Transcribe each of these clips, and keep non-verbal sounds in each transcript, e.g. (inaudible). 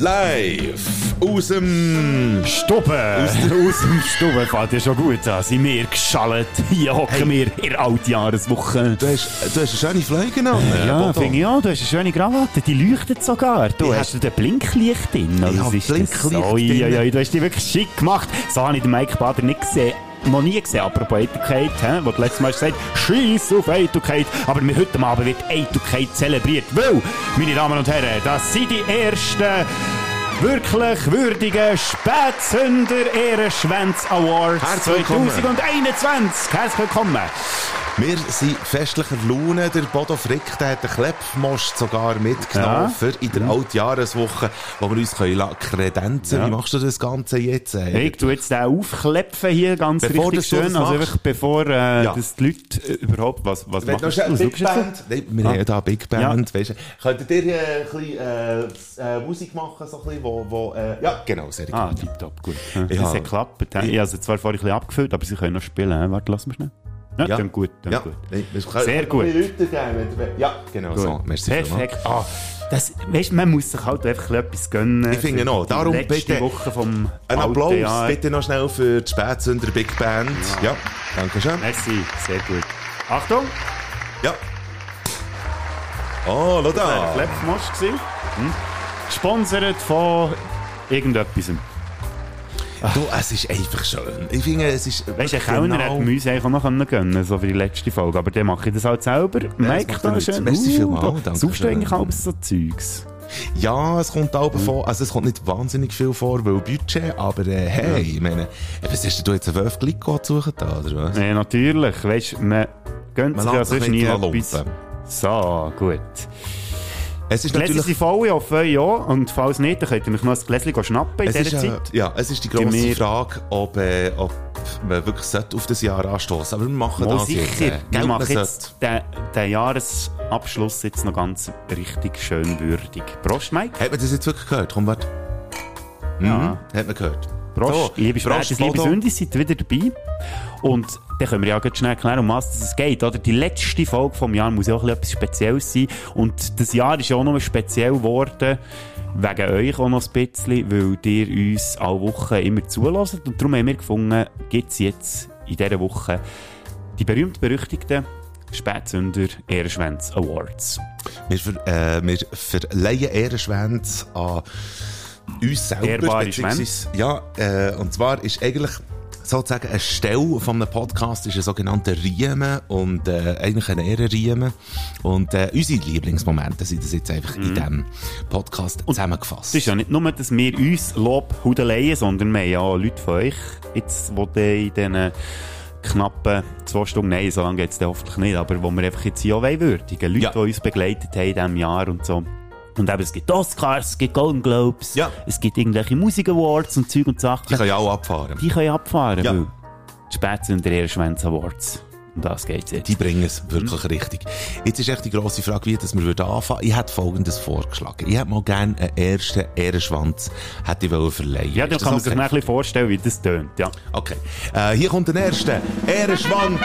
Live aus dem Stube. Aus, aus dem Stube fällt ja schon gut an. Sind wir geschallt. Hier hocken hey. wir in der Altjahreswoche. Du hast, du hast eine schöne Fliege an. Ja, finde ich auch. Du hast eine schöne Krawatte. Die leuchtet sogar. Du ich hast du den Blinklicht drin. Ich habe Blinklicht drin. Ja, ja, du hast die wirklich schick gemacht. So habe ich den Mike Bader nicht gesehen noch nie gesehen, apropos Eitelkeit, he, wo du letztes Mal gesagt hast, Scheiß auf Eitelkeit, aber heute Abend wird Eitelkeit zelebriert, weil, meine Damen und Herren, das sind die ersten wirklich würdigen Spätsünder Ehrenschwänz Awards 2021. Herzlich willkommen. Wir sind festlicher Laune. Der Bodo Frick der hat den Klepfmost sogar mitgenommen ja. in der Altjahreswoche, wo wir uns können kredenzen ja. Wie machst du das Ganze jetzt? Hey, ich tue jetzt den aufklepfen hier ganz bevor richtig schön. Also einfach bevor äh, ja. das die Leute äh, überhaupt... Was, was Wenn machst du? Big Band. Nein, wir ah. haben ja Big Band. Ja. Weißt, könntet ihr äh, ein bisschen äh, äh, Musik machen, so ein bisschen, wo... wo äh, ja, genau, sehr gut. Ah, tipptopp, gut. Ja. Das hat geklappt. Ich habe also zwar vorhin ein bisschen abgefüllt, aber sie können noch spielen. Warte, lass mich schnell. Ja, ja. Dann gut, dann ja. gut. Sehr gut. Ja, genau gut. so. Merci Perfekt. Ah, das, weißt, man muss sich halt einfach etwas gönnen. Ich finde noch. Darum bitte Woche vom ein Applaus Jahr. bitte noch schnell für die Spätsünder Big Band. Ja. ja, danke schön. Merci, sehr gut. Achtung! Ja. Oh, schau da. Das war ein Klepfmosch. Hm? Gesponsert von irgendetwas. Du, es ist einfach schön. Ich finde, es ist. Weißt du, ein Kellner genau... hätte uns eigentlich auch noch gönnen können, so für die letzte Folge. Aber dann mache ich das halt selber. Ja, Mike da schön. Merci uh, vielmals. Danke. Suchst du eigentlich alles so Zeugs? Ja, es kommt auch mhm. vor, also es kommt nicht wahnsinnig viel vor, weil Budget, aber äh, hey, ja. ich meine, was hast du jetzt einen Wölf Glico suchen da, oder was? Ja, natürlich. Weißt du, man gönnt sich ja sonst nie etwas. So, gut. Es ist Gläser sind voll, ich hoffe, ja. Und falls nicht, dann könnt ihr mich noch ein Gläschen schnappen in dieser Zeit. Äh, ja, es ist die grosse Frage, ob, äh, ob man wirklich auf das Jahr anstoßen Aber wir machen Mal das sicher. jetzt. Äh, wir machen jetzt den, den, Jahresabschluss jetzt noch ganz richtig schön würdig. Prost, Mike. Hat man das jetzt wirklich gehört? Komm, warte. Mhm, ja. Hat man gehört. Prost, so, liebe Spätis, liebe Sündis, seid wieder dabei. Und dann können wir ja ganz schnell erklären, um was es geht. Oder? Die letzte Folge des Jahres muss ja auch etwas Spezielles sein. Und das Jahr ist ja auch noch speziell geworden, wegen euch auch noch ein bisschen, weil ihr uns alle Wochen immer zulässt. Und darum haben wir gefunden, gibt es jetzt in dieser Woche die berühmt-berüchtigten Spätsünder Ehrenschwänz Awards. Wir, ver, äh, wir verleihen Ehrenschwänze an uns selber. Ja, äh, und zwar ist eigentlich sozusagen eine Stelle von einem Podcast ist ein sogenannter Riemen und äh, eigentlich ein Ehrenriemen. Und äh, unsere Lieblingsmomente sind das jetzt einfach mm. in mhm. diesem Podcast und zusammengefasst. Es ist ja nicht nur, dass wir uns Lob hudeleien, sondern wir haben ja auch Leute von euch, jetzt, die in diesen knappen zwei Stunden, nein, so lange geht es hoffentlich nicht, aber wo wir einfach jetzt hier auch würdigen. Leute, ja. die uns begleitet haben in diesem Jahr und so. Und eben, es gibt Oscars, es gibt Golden Globes, ja. es gibt irgendwelche Musik Awards und Zeug und Sachen. Die können ja auch abfahren. Die können abfahren, ja. weil spät sind der Schwänze Awards. Um das geht's jetzt. Die bringen es wirklich mhm. richtig. Jetzt ist echt die grosse Frage, wie dass wir anfangen Ich hätte Folgendes vorgeschlagen. Ich hätte mal gerne einen ersten Ehrenschwanz hätte ich verleihen Ja, dann kann man sich okay? ein bisschen vorstellen, wie das tönt. Ja. Okay. Äh, hier kommt der erste Ehrenschwanz.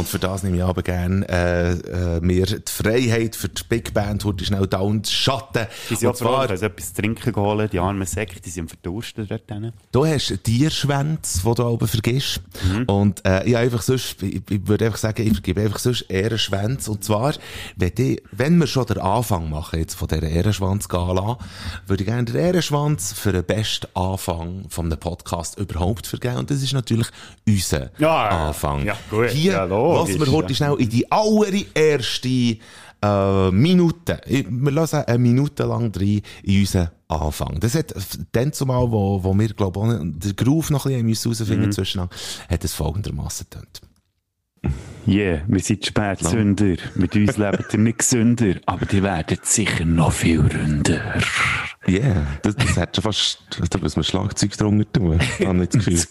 Und für das nehme ich aber gerne äh, äh, mir die Freiheit für die Big Band, heute schnell da und Schatten. Die sind und zwar, froh, etwas zu trinken geholt, die armen Säcke, die sind verdurstet dort drin. Du hast Tierschwänze, die du oben vergisst. Mhm. Und äh, ich, einfach sonst, ich, ich würde einfach sagen, ich vergebe einfach sonst Ehrenschwänze. Und zwar, wenn, die, wenn wir schon den Anfang machen jetzt von dieser Ehrenschwanz-Gala, würde ich gerne den Ehrenschwanz für den besten Anfang von einem Podcast überhaupt vergeben. Und das ist natürlich unser ja, Anfang. Ja, gut. Hier, ja, Lass wir heute schnell in die allererste äh, Minute. Wir lassen eine Minute lang rein in unseren Anfang. Das hat dann zumal, wo, wo wir, glaube ich, den Groove noch ein bisschen herausfinden mhm. zwischen hat es folgendermaßen getönt. Yeah, wir sind Spätsünder. Mit uns lebt ihr nicht gesünder, aber die werden sicher noch viel ründer. Yeah, das, das hat schon fast, da muss man Schlagzeug drunter tun. Ich habe nicht das Gefühl.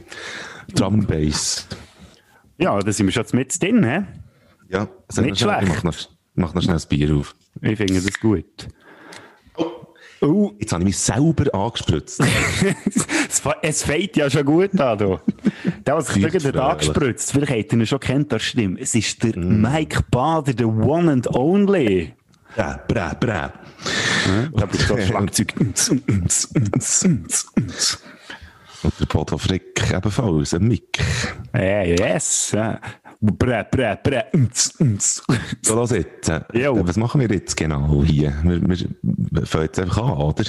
(laughs) Drum and Bass. Ja, da sind wir schon mit drin, hä? Ja, nicht schlecht. Mach noch, mach noch schnell das Bier auf. Ich finde das gut. Oh, Uh. Jetzt habe ich mich selber angespritzt. (laughs) es fängt ja schon gut an, du. Der, was sich irgendwann angespritzt, vielleicht habt ihr ihn schon kennt, das stimmt. Es ist der mm. Mike Bader, der One and Only. Ja, bra, bra. Da bist du (laughs) Schlagzeug. Und der Bodo Frick ebenfalls, ein Mick. Hey, yes. Brä, brä, brä. So, los jetzt. Was machen wir jetzt genau hier? Wir, wir fangen jetzt einfach an, oder?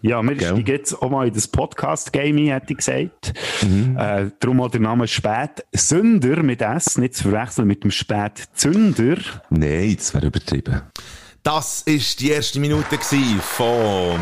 Ja, wir steigen jetzt auch mal in das Podcast-Game hätte ich gesagt. Mhm. Äh, darum auch der Name Spätsünder mit S, nicht zu verwechseln mit dem Spätzünder. Nein, das wäre übertrieben. Das ist die erste Minute vom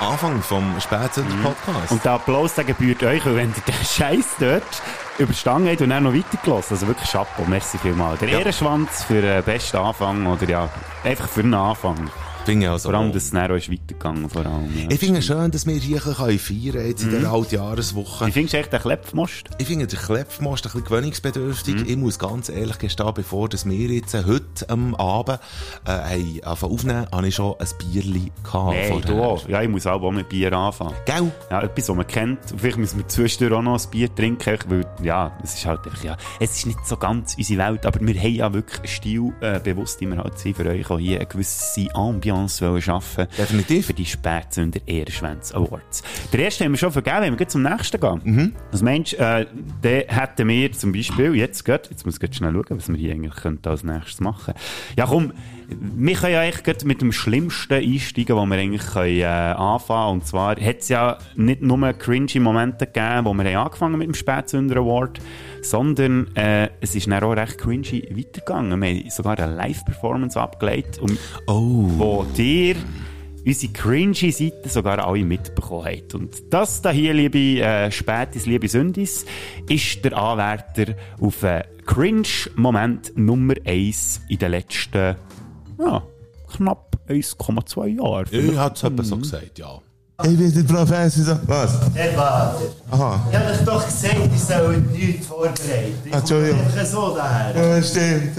Anfang vom Spätsünder-Podcast. Und der Applaus der gebührt euch, weil wenn ihr den (laughs) Scheiß dort überstanden habt und dann noch weitergelassen. Also wirklich Chapeau, merci vielmals. Der ja. Ehrenschwanz für den besten Anfang oder ja, einfach für einen Anfang. Finde also vor allem, dass es dann ist weitergegangen vor allem. Ja. Ich finde es schön, dass wir hier feiern können jetzt in mhm. der Altjahreswoche. Wie findest du echt den Klepfmost? Ich finde den Klepfmost ein bisschen gewöhnungsbedürftig. Mhm. Ich muss ganz ehrlich gestehen, bevor dass wir jetzt heute am Abend äh, aufnehmen, habe ich schon ein Bierli gehabt. Nee, du auch. Ja, ich muss auch mit Bier anfangen. Gell? Ja, etwas, was man kennt. Vielleicht müssen wir zwischendurch auch noch ein Bier trinken, weil, ja, es ist halt einfach, ja, es ist nicht so ganz unsere Welt, aber wir haben ja wirklich einen Stil äh, bewusst, wir halt für euch auch hier eine gewisse Ambiance Ambiance schaffen Definitiv. Für die Spätsünder Ehrenschwänz Awards. Der erste haben wir schon vergeben, wenn wir zum nächsten gehen. Mhm. Was meinst du, äh, den hätten wir zum Beispiel, jetzt geht, jetzt muss ich schnell schauen, was wir hier eigentlich könnten als nächstes machen. Ja komm, wir können ja eigentlich mit dem Schlimmsten einsteigen, wo wir eigentlich können, äh, anfangen Und zwar hat es ja nicht nur cringy Momente gegeben, wo wir haben angefangen mit dem Spätsünder Award, sondern äh, es ist dann auch recht cringy weitergegangen. Wir haben sogar eine Live-Performance abgelegt, um, oh. wo dir unsere cringy Seite sogar alle mitbekommen habt. Und das da hier, liebe äh, Spätis, liebe Sündis, ist der Anwärter auf einen Cringe-Moment Nummer 1 in den letzten ja, knapp 1,2 Jahren. Ich hatte es etwa so gesagt, ja. Ich bin der Professor. Was? Herr Bader. Aha. Ich habe euch doch gesagt, ich soll nichts vorbereiten. Ich Entschuldigung. so daher. Ja, stimmt.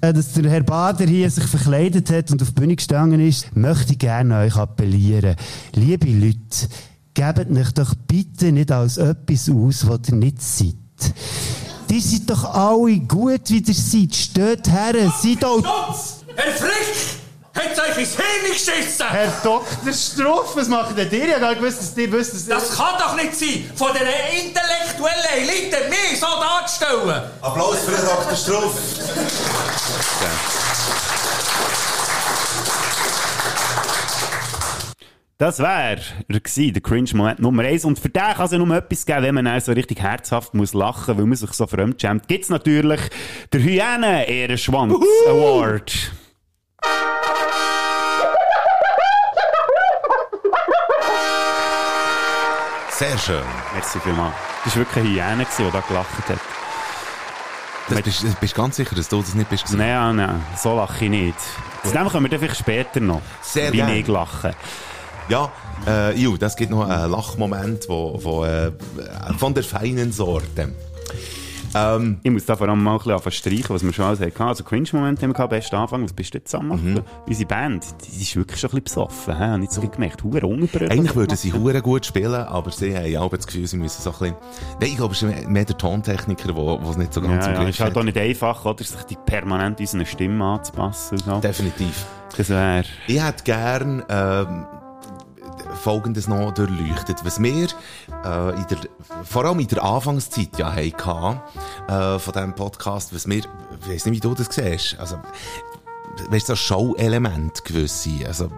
Dass der Herr Bader hier sich verkleidet hat und auf die Bühne gestanden ist, möchte ich gerne euch appellieren. Liebe Leute, gebt euch doch bitte nicht als etwas aus, was ihr nicht seid. Die seid doch alle gut, wie ihr seid. Steht her, seid auch... Herr Frick! Hat euch ins Hirn geschissen? Herr Dr. Struff, was macht denn ihr? Ich habe gar gewusst, dass ihr wisst, dass Das kann doch nicht sein, von der intellektuellen Elite mich so darzustellen. Applaus für den Dr. Struff. Das wäre der Cringe-Moment Nummer eins. Und für den kann es ja nur etwas geben, wenn man auch so richtig herzhaft muss lachen muss, weil man sich so fremdschämt. Gibt es natürlich den Hyänen-Ehrenschwanz Sehr schön. Merci vielmals. Das war wirklich eine Hyäne, die da gelacht hat. Das bist, bist ganz sicher, dass du das nicht bist? Nein, nein, so lache ich nicht. Zu dem kommen wir vielleicht später noch. Sehr Wie gern. ich lache. Ja, äh, ju, das gibt noch einen Lachmoment wo, wo, äh, von der feinen Sorte. Ähm, ich muss da vor allem mal ein bisschen streichen, was wir schon alles hatten. Also Cringe-Moment haben wir gehabt, best Anfang. Was bist du jetzt am machen? Mhm. Unsere Band, die ist wirklich schon ein bisschen besoffen. He? Habe ich so gemerkt. Hure ungebrüllt. Eigentlich würden sie hure gut spielen, aber sie haben auch das Gefühl, sie müssen so ein bisschen... Nein, ich glaube, es ist mehr der Tontechniker, der es nicht so ganz ja, im Griff ja, ist halt auch nicht einfach, oder? Sich die permanent unseren Stimme anzupassen. So. Definitiv. Das wäre... Ich hätte gern... Ähm, Folgendes noch durchleuchtet. Was wir äh, in der, vor allem in der Anfangszeit ja hatten, äh, von diesem Podcast, was wir, ich weiss nicht, wie du das siehst, also, weißt du, so Show-Element gewisse, also,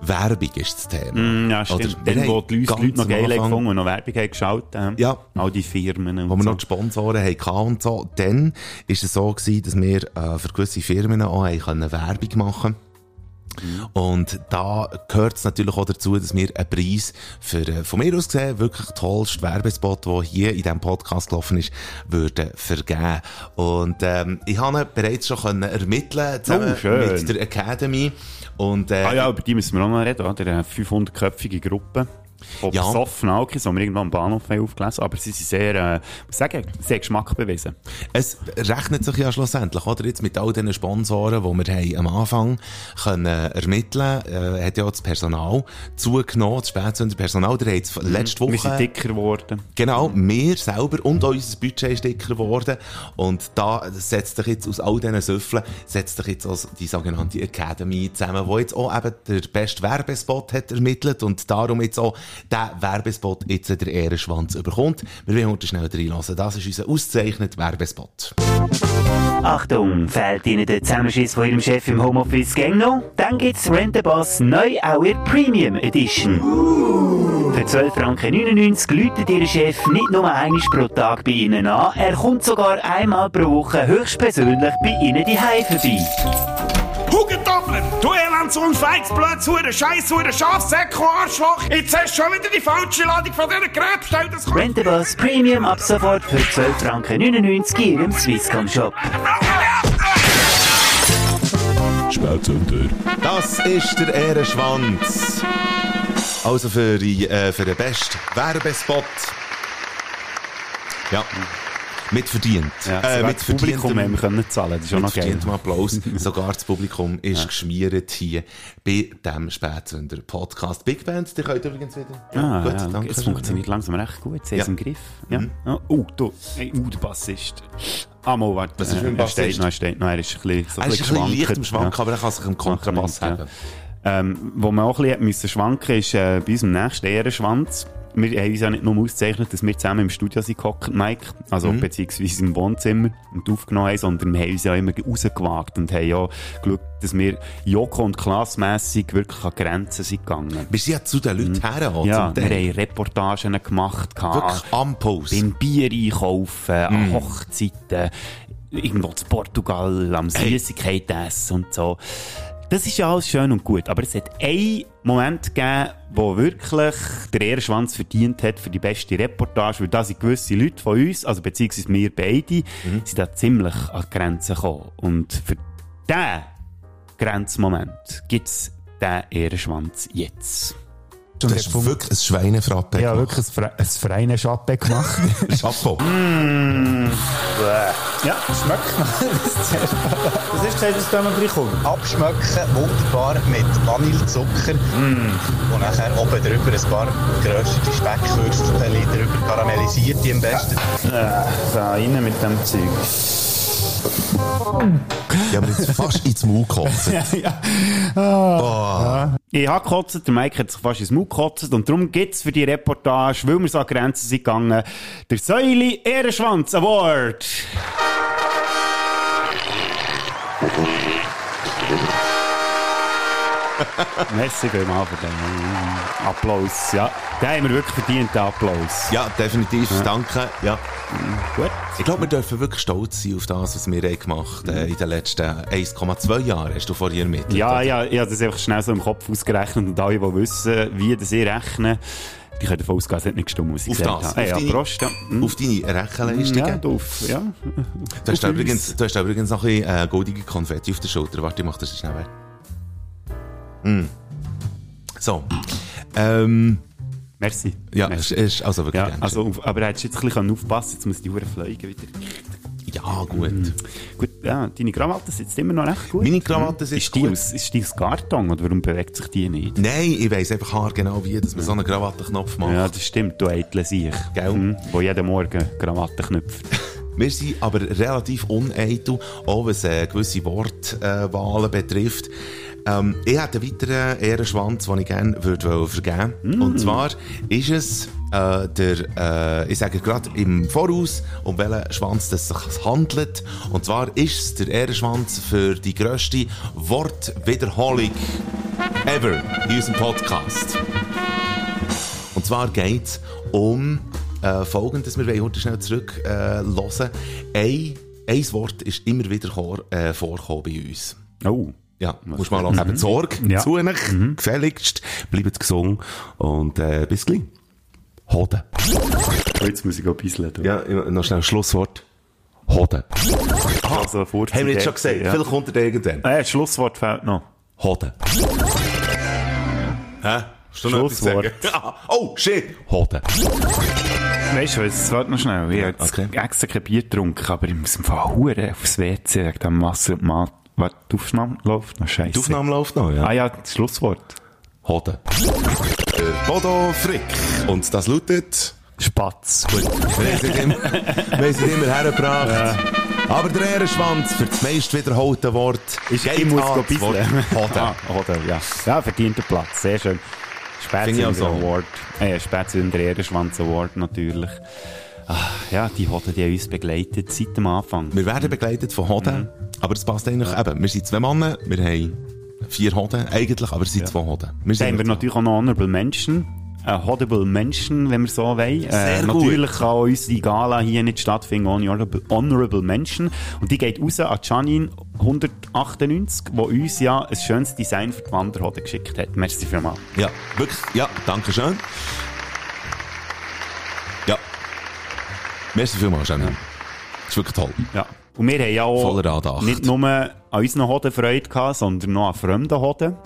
Werbung ist das Thema. Mm, ja, stimmt. Oder, Dann, wo die Leute, Leute noch geil gefunden und noch Werbung haben geschaut haben. Ja. All die Firmen. Wo wir so. noch die Sponsoren hatten und so. Dann ist es so gewesen, dass wir äh, für gewisse Firmen auch Werbung machen konnten. Mhm. Und da gehört es natürlich auch dazu, dass wir einen Preis für, äh, von mir aus gesehen, wirklich tollsten Werbespot, der hier in diesem Podcast gelaufen ist, würden vergeben. Und ähm, ich habe bereits schon können ermitteln zusammen oh, mit der Academy. Und, äh, ah ja, über die müssen wir auch noch reden, oder? Eine 500-köpfige Gruppe. Von Ja. besoffenen Alkis, die wir irgendwann am Bahnhof haben aufgelesen aber sie sind sehr, äh, sagen, sehr Geschmack bewiesen. Es rechnet sich ja schlussendlich, oder? Jetzt mit all diesen Sponsoren, die wir haben am Anfang können ermitteln, äh, hat ja auch das Personal zugenommen, das Spätsünderpersonal. Der hat es letzte Wir sind Woche... dicker geworden. Genau, wir selber und auch unser Budget ist dicker geworden. Und da setzt sich jetzt aus all diesen Süffeln, setzt sich jetzt auch die sogenannte Academy zusammen, wo jetzt auch eben der beste Werbespot hat ermittelt und darum jetzt auch der Werbespot jetzt der Ehrenschwanz überkommt. Wir wollen heute schnell reinlassen. Das ist unser ausgezeichneter Werbespot. Achtung, fehlt Ihnen der Zusammenschiss von Ihrem Chef im Homeoffice gang noch? Dann gibt's Renteboss neu auch in Premium Edition. Für 12,99 Franken läutet Ihr Chef nicht nur einmal pro Tag bei Ihnen an, er kommt sogar einmal pro Woche höchstpersönlich bei Ihnen die vorbei. Hugentopfler, du Elendssohn, Feigsblöd, zu der Scheiß, zu der Schafsäcko, Arschloch. Jetzt hast du schon wieder die falsche Ladung von dieser Krebsstelle. Das kommt... Premium ab sofort für 12,99 Franken in Ihrem Swisscom Shop. Spätzünder. Das ist der Ehrenschwanz. Also für, die, äh, für den besten Werbespot. Ja. Mit verdient. Ja, äh, mit Publikum haben wir können zahlen, das ist auch noch verdientem Applaus. (laughs) Sogar das Publikum ist geschmiert hier bei diesem Spätsünder Podcast. Big Band, die könnt übrigens wieder. Ah, gut, ja, danke. es funktioniert langsam recht gut, sie Ja. im Griff. Ja. Ja. Oh, du, hey, uh, der Bassist. Ah, mal, warte. Was ist mit dem er steht Bassist? noch, er steht noch, er ist ein bisschen, Er ist ein bisschen im Schwanken, aber er kann sich im Kontrabass Ja. haben. Ähm, wo man auch ein bisschen schwanken ist äh, bei unserem nächsten Ehrenschwanz. Wir haben uns ja nicht nur ausgezeichnet, dass wir zusammen im Studio sind gehockt, Mike, also Mhm. beziehungsweise im Wohnzimmer und aufgenommen haben, sondern wir haben uns ja immer rausgewagt und haben ja geschaut, dass wir Joko und klassmässig wirklich an Grenzen sind gegangen. Wir sind ja zu den Leuten her, Mhm. Ja, zum wir haben Reportagen gemacht. Wirklich am Post. Beim Bier einkaufen, Mhm. an Hochzeiten, irgendwo zu Portugal, am Süßigkeit essen und so. Das ist ja alles schön und gut, aber es hat einen Moment gegeben, wo wirklich der Ehrenschwanz verdient hat für die beste Reportage, weil da sind gewisse Leute von uns, also beziehungsweise wir beide, Mhm. sind da ziemlich an die Grenzen gekommen. Und für diesen Grenzmoment gibt's den Ehrenschwanz jetzt. Du hast wirklich ein Schweinefrappe Ja, gemacht. wirklich ein, Fre ein Schappe gemacht. (laughs) Chapeau. ja, schmeckt noch. Was ist gesagt, was da noch reinkommt? abschmecken, wunderbar mit Vanillezucker und nachher oben drüber ein paar geröstete Speckwürstchen drüber karamellisiert, die am besten. Da rein mit dem Zeug. Ja, aber jetzt fast ins Maul gekotzt. (laughs) Ich habe gekotzt, der Mike hat sich fast ins Mund gekotzt und darum gibt es für die Reportage, weil wir so an Grenzen sind gegangen, der Säuli Ehrenschwanz Award. (laughs) (laughs) Merci vielmals für den Applaus. Ja, den haben wir wirklich verdient, den Applaus. Ja, definitiv. Danke. Ja. Gut. Ich glaube, wir dürfen wirklich stolz sein auf das, was wir haben gemacht äh, in den letzten 1,2 Jahren. Hast du vorhin ermittelt? Ja, ja, ich habe das einfach schnell so im Kopf ausgerechnet und alle, die wissen, wie das ich rechne, die können davon ausgehen, es hat nicht gestimmt, was ich Auf gesagt das, habe. auf ja, deine- Prost, ja. Hm. Auf deine Rechenleistungen. Ja, drauf, ja. Du hast, auf übrigens, du hast übrigens noch ein bisschen äh, goldige Konfetti auf der Schulter. Warte, ich mach das schnell weg. Mm. So. Ähm, Merci. ja, Merci. es ist also wirklich Ja, also, aber hättest du jetzt ein bisschen aufpassen jetzt muss die Uhr fliegen wieder. ja, gut. Gut, ja, deine Krawatte sitzt immer noch recht gut. Meine Krawatte sitzt ist die gut. Aus, ist die aus Karton oder warum bewegt sich die nicht? Nein, ich weiss einfach haargenau, wie dass man so einen Krawattenknopf macht. Ja, das stimmt, du eitle sich. Gell? Mhm, wo jeden Morgen Krawatte knüpft. (laughs) Wir sind aber relativ uneitel, auch was äh, gewisse Wortwahlen betrifft. Ähm, ich hätte einen weiteren Ehrenschwanz, den ich gerne würde vergeben würde. Und zwar ist es äh, der, äh, ich sage gerade im Voraus, um welchen Schwanz es sich handelt. Und zwar ist es der Ehrenschwanz für die grösste Wortwiederholung ever in unserem Podcast. Und zwar geht es um äh, Folgendes. Wir wollen heute schnell zurück äh, hören. Ein, ein Wort ist immer wieder äh, vorgekommen bei uns. Oh. Ja, muss mal hören. Habt Sorge Ja. zu euch, gefälligst. Bleibt gesund und äh, bis gleich. Hoden. Jetzt muss ich auch bisseln. du. Ja, noch schnell ein Schlusswort. Hoden. Also, Haben wir jetzt schon gesagt. Ja. Vielleicht kommt er irgendwann. Das Schlusswort fehlt noch. Hoden. Hä? Hast du sagen? Ah, (laughs) oh, shit! Hoden. Weißt du was, warte noch schnell. Ich habe jetzt Okay. extra kein Bier getrunken, aber ich muss im Fall Huren aufs WC wegen dem Wasser. Warte, die Aufnahme läuft noch scheiße. Die Aufnahme läuft noch, ja. Ah ja, das Schlusswort. Hoden. Bodo Frick. Und das lautet... Spatz. Gut, wir haben es immer, hergebracht. Aber der Ehrenschwanz für das meist wiederholte Wort Ist, ich muss an das Wort. Hoden. Ah, Hoden, ja. Ja, verdienter Platz. Sehr schön. Finde ich auch Spätzünder so. Award. Äh, Spätzünder Ehrenschwanz Award natürlich. Ah, ja, die Hoden, die haben uns begleitet seit dem Anfang. Wir werden begleitet von Hoden, Mhm. Aber das passt eigentlich eben. Wir sind zwei Männer, wir haben vier Hoden eigentlich, aber es sind zwei Hoden. Wir sind haben wir natürlich auch noch Honorable Mention. Ein Hodable Mention, wenn wir so wollen. Äh, natürlich kann unsere Gala hier nicht stattfinden ohne Honorable, Honorable Mention. Und die geht raus an Janine 198, die uns ja ein schönes Design für die Wanderhoden geschickt hat. Merci vielmals. Ja, wirklich, ja, danke schön. Ja. Merci vielmals, Janine. Das ist wirklich toll. Ja. Und wir haben ja auch nicht nur an unseren Hoden Freude gehabt, sondern noch an fremden Hoden.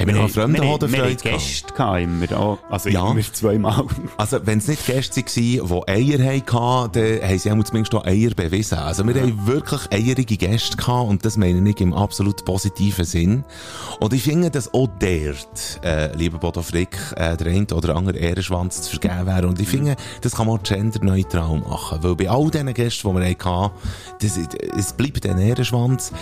Haben wir noch einen fremden wir, gehabt? Gäste gehabt, immer. Auch, also Ja. immer zweimal. Also, wenn es nicht Gäste waren, die Eier hatten, dann haben sie zumindest auch Eier bewiesen. Also, wir haben wirklich eierige Gäste gehabt und das meine ich im absolut positiven Sinn. Und ich finde, dass auch dort, äh, lieber Bodo Frick, äh, der eine oder andere Ehrenschwanz zu vergeben wäre. Und ich finde, das kann man genderneutral machen. Weil bei all diesen Gästen, die wir hatten, das, es bleibt ein Ehrenschwanz.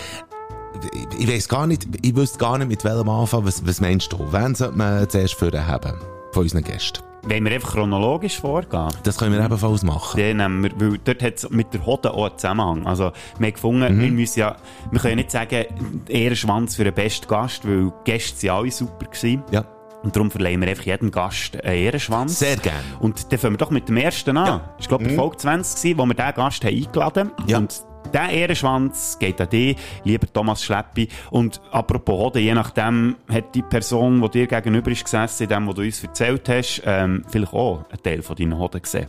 Ich, ich weiss gar nicht, ich wüsste gar nicht, mit welchem anfangen. Was, was meinst du? Wen sollte man zuerst für haben? Von unseren Gästen? Wenn wir einfach chronologisch vorgehen. Das können wir ebenfalls machen. Den nehmen wir, weil dort hat es mit der Hoden auch einen Zusammenhang. Also, wir haben gefunden, Mhm. wir müssen ja, wir können ja nicht sagen, Ehrenschwanz für den besten Gast, weil die Gäste sind alle super gewesen. Ja. Und darum verleihen wir einfach jedem Gast einen Ehrenschwanz. Sehr gerne. Und dann fangen wir doch mit dem ersten an. Ja. Mhm. War, glaube ich, Folge 20 gewesen, wo wir diesen Gast haben eingeladen haben. Ja. Und der Ehrenschwanz geht an dich, lieber Thomas Schleppi. Und apropos Hoden, je nachdem hat die Person, die dir gegenüber ist gesessen, in dem, was du uns erzählt hast, ähm, vielleicht auch einen Teil von deinen Hoden gesehen.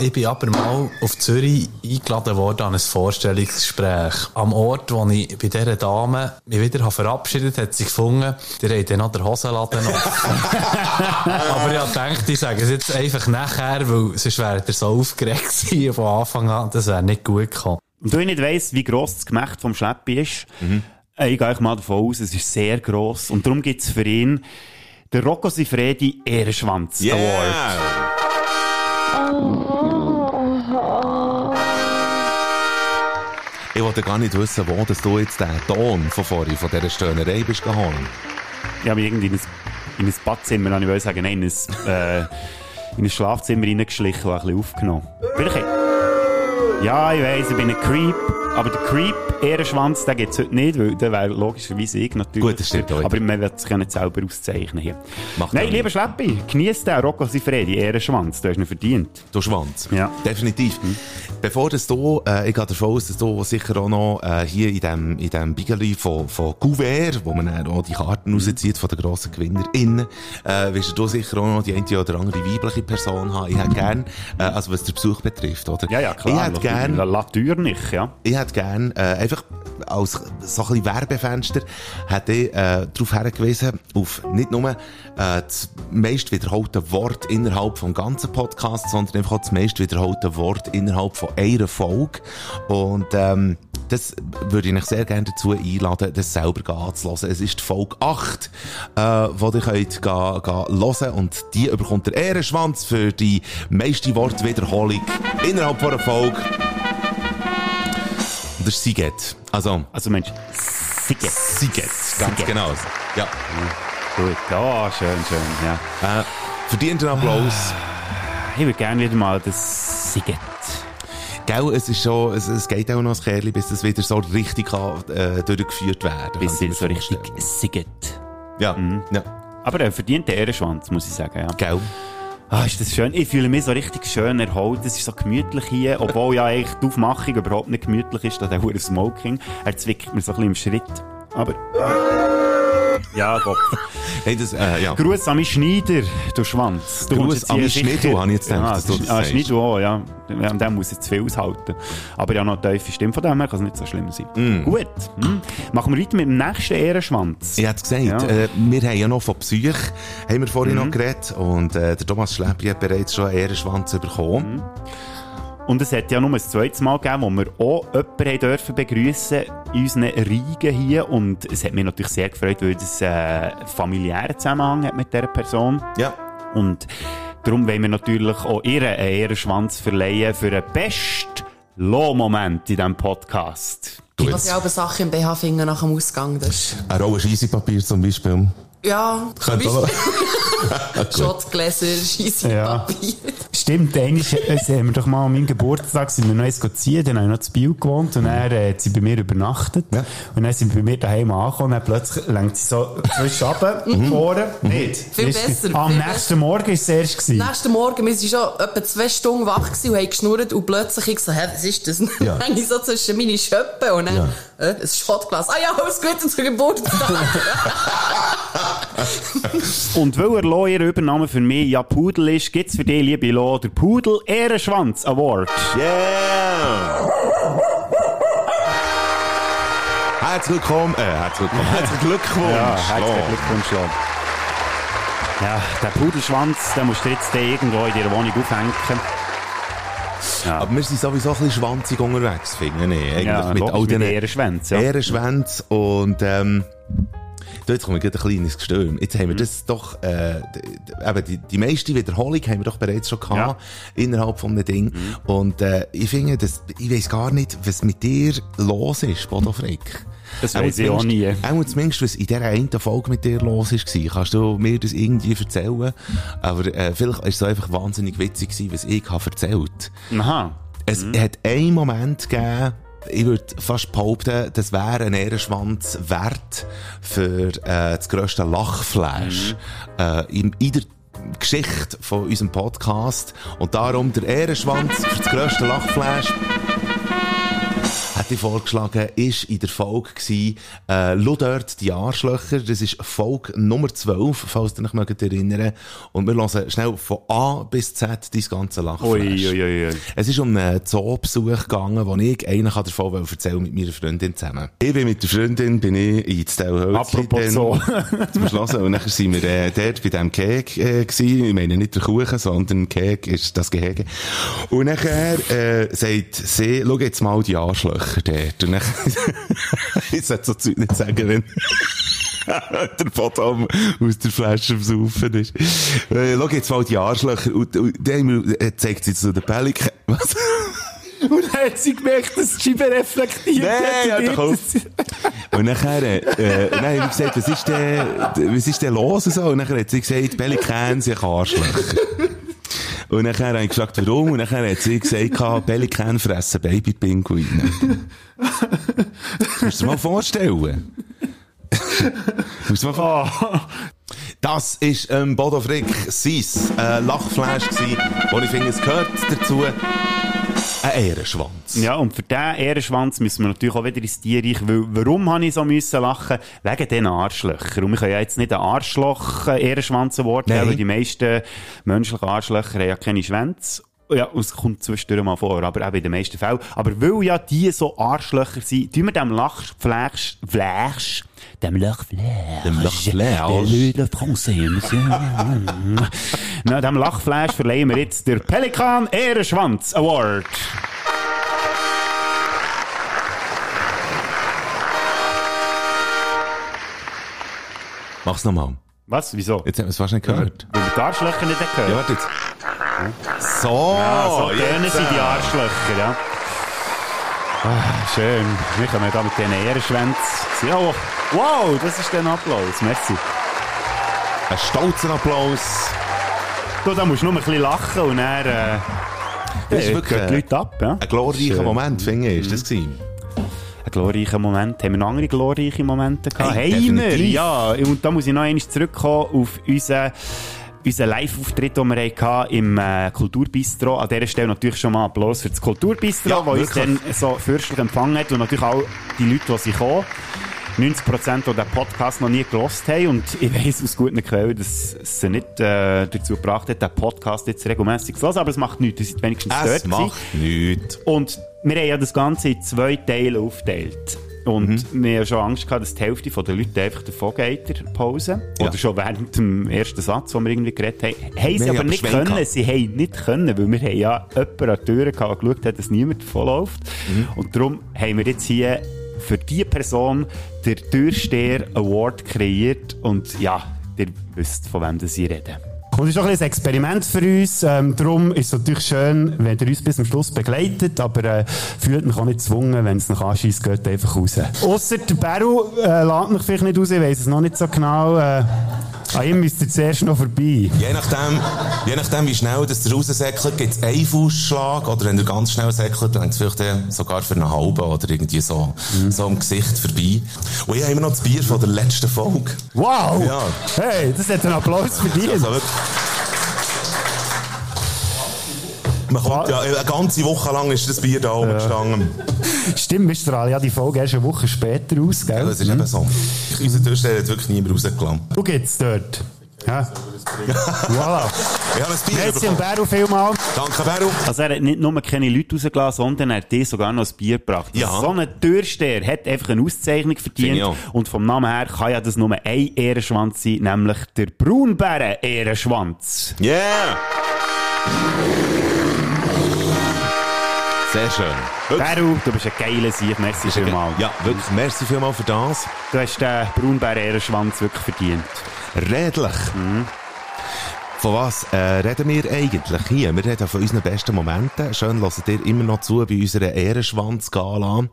Ich bin aber mal auf Zürich eingeladen worden an ein Vorstellungsgespräch. Am Ort, wo ich bei dieser Dame mich wieder verabschiedet habe, hat sie gefunden, der hat dann noch den Hosenladen offen. (laughs) aber ich habe gedacht, ich sage es jetzt einfach nachher, weil sonst wäre er so aufgeregt gewesen von Anfang an, das wäre nicht gut gekommen. Und du nicht weiss, wie gross das Gemächt vom Schleppi ist, Mhm. äh, ich gehe mal davon aus, es ist sehr gross. Und darum gibt es für ihn den Rocco Sifredi Ehrenschwanz Award. Ich wollte gar nicht wissen, wo dass du jetzt den Ton von vorhin, von dieser Stöhnerei bist geholt. Ich habe mich irgendwie in ein, in ein Badzimmer, ich will sagen, nein, in ein, äh, in ein Schlafzimmer reingeschlichen und ein bisschen aufgenommen. Vielleicht. Ja, ich weiss, ich bin ein Creep, aber der Creep, Ehrenschwanz, den gibt es heute nicht, weil der wäre logischerweise ich natürlich. Gut, das stimmt. Aber man wird sich ja nicht selber auszeichnen hier. Macht Nein, lieber. Schleppi, genieß den Rocco Sifredi, Ehrenschwanz, du hast ihn verdient. Du Schwanz. Ja. Definitiv. Bevor das du, äh, ich gehe davon aus, dass du sicher auch noch äh, hier in dem, in dem Bigeli von, von Couvert, wo man dann auch die Karten rauszieht von den grossen GewinnerInnen, äh, wirst du sicher auch noch die eine oder andere weibliche Person haben. Ich hätte gern, äh, also was den Besuch betrifft, oder? Ja, ja, klar. Ich hätte gern, La, La Tür nicht, ja. Hätte gern, äh, einfach als so ein bisschen Werbefenster, hätte ich, äh, darauf hergewiesen, auf nicht nur, äh, das meist wiederholte Wort innerhalb vom ganzen Podcast, sondern einfach auch das meist wiederholte Wort innerhalb von einer Folge. Und, ähm, das würde ich euch sehr gerne dazu einladen, das selber anzuhören. Es ist die Folge 8, äh, wo ihr könnt gehen, gehen hören und die bekommt der Ehrenschwanz für die meiste Wortwiederholung innerhalb von einer Folge. Ist Siget. Also, Also Mensch, Siget. Siget. Ganz Siget. genau. Ja. Gut, ja, schön, schön, ja. Äh, verdienten Applaus. Ich würde gerne wieder mal das Siget. Gell, es ist schon, es, es geht auch noch ein Kerli, bis das wieder so richtig kann, äh, durchgeführt werden Bis sie so richtig Siget. Ja, ja. Aber er verdient den Ehrenschwanz, muss ich sagen, ja. Gell. Ah, ist das schön. Ich fühle mich so richtig schön erholt. Es ist so gemütlich hier, obwohl ja eigentlich die Aufmachung überhaupt nicht gemütlich ist, da der Smoking. Er zwickt mir so ein bisschen im Schritt. Aber... Ja, Kopf. (laughs) Hey, das, äh, ja. Gruß an meinen Schneider, du Schwanz. Du Gruß an sicher- Schneider, habe ich jetzt gedacht, ja, dass du das Ah, auch, ja. Und der muss jetzt viel aushalten. Aber ja, noch tiefe Stimme von dem her kann es nicht so schlimm sein. Mm. Gut. Hm. Machen wir weiter mit dem nächsten Ehrenschwanz. Ich hätte gesagt, Ja. Mhm. äh, wir haben ja noch von Psych, haben wir vorhin noch geredet, und äh, der Thomas Schleppi hat bereits schon einen Ehrenschwanz bekommen. Mhm. Und es hat ja nur ein zweites Mal gegeben, wo wir auch jemanden haben dürfen begrüßen in unseren Reigen hier. Und es hat mich natürlich sehr gefreut, weil das äh, einen familiären Zusammenhang hat mit dieser Person. Ja. Und darum wollen wir natürlich auch ihr einen Ehrenschwanz verleihen für den besten Low-Moment in diesem Podcast. Du Was ich auch eine Sache im BH finde nach dem Ausgang. Das ist, Ein rohes Scheissepapier zum Beispiel. ja, zum Könnte (laughs) auch- (laughs) Beispiel Schottgläser, Scheissepapier. Stimmt, eigentlich haben wir doch mal an meinem Geburtstag sind wir noch eins ziehen, dann habe ich noch zu Biel gewohnt und dann äh, hat sie bei mir übernachtet. Und dann sind wir bei mir daheim angekommen und dann plötzlich lenkt sie so zwischen runter, vorne, nicht. Viel Ist- besser, Am viel nächsten Morgen war es erst. Gewesen. Nächsten Morgen, wir waren schon etwa zwei Stunden wach gewesen und haben geschnurrt und plötzlich ich so, hä, was ist das? Ja. (laughs) Dann ich so zwischen meine Schöppen und dann, Ja. Äh, ein Schottglas. Ah ja, alles Gute zum Geburtstag. Und weil er Lo ihre Übernahme für mich ja Pudel ist, gibt es für dich, liebe Lo, der Pudel Ehrenschwanz Award. Yeah! Herzlich willkommen, äh, herzlich willkommen, herzlichen Glückwunsch. Ja, herzlichen. Glückwunsch, Lo. Ja, der Pudelschwanz, den musst du jetzt irgendwo in deiner Wohnung aufhängen. Ja. Aber wir sind sowieso ein bisschen schwanzig unterwegs, finde ich. Eigentlich Ja, mit all diesen Ehrenschwänzen, ja. Ehrenschwänzen und, ähm, jetzt kommt gerade ein kleines Gestürm. Jetzt Mhm. haben wir das doch, äh, eben die, die meiste Wiederholung haben wir doch bereits schon gehabt, innerhalb von einem Ding. Mhm. Und, äh, ich finde, das, ich weiss gar nicht, was mit dir los ist, Bodo Frick. Das weiss ich auch nie. Auch zumindest, was in dieser einen Folge mit dir los war. Kannst du mir das irgendwie erzählen? Aber, äh, vielleicht ist es einfach wahnsinnig witzig gewesen, was ich habe erzählt. Aha. Es hat einen Moment gegeben, ich würde fast behaupten, das wäre ein Ehrenschwanz wert für äh, das grösste Lachflash äh, in, in der Geschichte von unserem Podcast. Und darum der Ehrenschwanz für das grösste Lachflash hätte ich vorgeschlagen, ist in der Folge gewesen, äh, «Schau dort die Arschlöcher». Das ist Folge Nummer 12, falls ihr euch erinnern. Und wir hören schnell von A bis Z dein ganze Lachflash. Ui, ui, ui, ui. Es ist um einen Zoobesuch gegangen, wo ich eigentlich davon erzählen mit meiner Freundin zusammen. Ich bin mit der Freundin, bin ich in Stelhölzli. Apropos Zoo. Schluss. Und dann sind wir äh, dort bei diesem Keg äh, gewesen. Ich meine nicht der Kuchen, sondern Keg ist das Gehege. Und nachher äh, sagt sie, schau jetzt mal die Arschlöcher dort. Und dann, ich sollte so Zeug nicht sagen, wenn (laughs) der Foto aus der Flasche versaufen ist. Äh, schau jetzt mal die Arschlöcher. Und, und dann äh, zeigt sie zu den Pelikan. (laughs) Was? Und dann hat sie gemerkt, dass die Scheibe reflektiert Nein, hat. auf. Und nachher, äh, dann habe ich gesagt, was ist denn, was ist denn los und so? Und nachher hat sie gesagt, Pelikan sind Arschlöcher. Und nachher habe ich gefragt, warum? Und nachher hat sie gesagt, Pelikan fressen Babypinguine. Musst du dir mal vorstellen? Musst du mal vorstellen? Das ist ähm, Bodo Frick, sein äh, Lachflash gewesen, wo ich finde, es gehört dazu, ein Ehrenschwanz. Ja, und für diesen Ehrenschwanz müssen wir natürlich auch wieder ins Tierreich, weil, warum habe ich so müssen lachen? Wegen diesen Arschlöchern. Und wir können ja jetzt nicht Nein. geben, weil die meisten menschlichen Arschlöcher haben ja keine Schwänze. Ja, es kommt zwischendurch mal vor, aber auch in den meisten Fällen. Aber weil ja die so Arschlöcher sind, tun wir dem Lachflash, Flash, dem Lachflash, Dem Le Français, Monsieur. Na, dem Lachflash verleihen wir jetzt der Pelikan Ehrenschwanz Award. Mach's nochmal. Was? Wieso? Jetzt haben wir es nicht gehört. Weil wir die Arschlöcher nicht gehört Ja, warte jetzt. So, Ja, so tönen sie die äh. Arschlöcher, ja. Ah, schön. Wir kommen da mit diesen Ehrenschwänzen. Ja, oh, wow, das ist ein Applaus. Merci. Ein stolzer Applaus. Du, da musst du nur ein bisschen lachen und dann... Äh, Das ist wirklich die Leute ab, ja. Ein glorreicher. Moment, finde ich, ist das gewesen. Ein glorreicher Moment. Haben wir noch andere glorreiche Momente gehabt? Hey, Haben wir, ja. Und da muss ich noch einmal zurückkommen auf unseren unseren Live-Auftritt, den wir hatten im äh, Kulturbistro. An dieser Stelle natürlich schon mal Applaus für das Kulturbistro, Ja, das uns dann so fürstlich empfangen hat und natürlich auch die Leute, die sie kommen. 90%, die diesen Podcast noch nie gelost haben. Und ich weiss aus guten Quellen, dass es sie nicht äh, dazu gebracht hat, diesen Podcast jetzt regelmäßig zu hören. Aber es macht nichts. Ihr seid wenigstens Es dort macht nichts. Und wir haben ja das Ganze in zwei Teile aufgeteilt. Und Mhm. wir haben schon Angst gehabt, dass die Hälfte der Leute einfach davon geht, der Pause. Ja. Oder schon während dem ersten Satz, den wir irgendwie geredet haben. Haben sie Wir haben aber nicht können. gehabt. Sie haben nicht können, weil wir haben ja jemanden an die Tür gehabt, geschaut hat, dass niemand davonläuft. Mhm. Und darum haben wir jetzt hier für diese Person den Türsteher Award kreiert. Und ja, ihr wisst, von wem das ich rede. Und es ist auch ein Experiment für uns. Ähm, darum ist es natürlich schön, wenn ihr uns bis zum Schluss begleitet, aber äh, fühlt mich auch nicht gezwungen, wenn es nach anschießt, geht einfach raus. Ausser der Beru äh, lädt mich vielleicht nicht raus, ich weiss es noch nicht so genau. Äh, an ihm müsst ihr zuerst noch vorbei. Je nachdem, je nachdem, wie schnell das raussäckelt, gibt es einen Fußschlag. Oder wenn er ganz schnell säckelt, dann vielleicht sogar für einen halben oder irgendwie so, so am Gesicht vorbei. Und ich habe immer noch das Bier von der letzten Folge. Wow! Ja. Hey, das hat einen Applaus verdient. Also. Man kommt, ja, eine ganze Woche lang ist das Bier da oben gestanden. Stimmt, wir strahlen ja die Folge erst eine Woche später aus, gell? Ja, das ist eben so. Unser Türsteher hat wirklich niemand rausgelassen. Wo geht's dort? Ja. voilà. (laughs) Ich habe ein Bier Merci bekommen. Beru vielmal. Danke, Beru. Also er hat nicht nur keine Leute rausgelassen, sondern er hat dir sogar noch ein Bier gebracht. Ja. So ein Türsteher hat einfach eine Auszeichnung verdient. Und vom Namen her kann ja das nur ein Ehrenschwanz sein, nämlich der Braunbären-Ehrenschwanz. Yeah! Sehr schön. Beru, du bist ein geiler Sieg. Merci vielmals. ja, wirklich, merci vielmals für das. Du hast den Braunbären-Ehrenschwanz wirklich verdient. Redlich. Von was äh, reden wir eigentlich hier? Wir reden von unseren besten Momenten. Schön, hört ihr immer noch zu bei unserer Ehrenschwanz-Gala.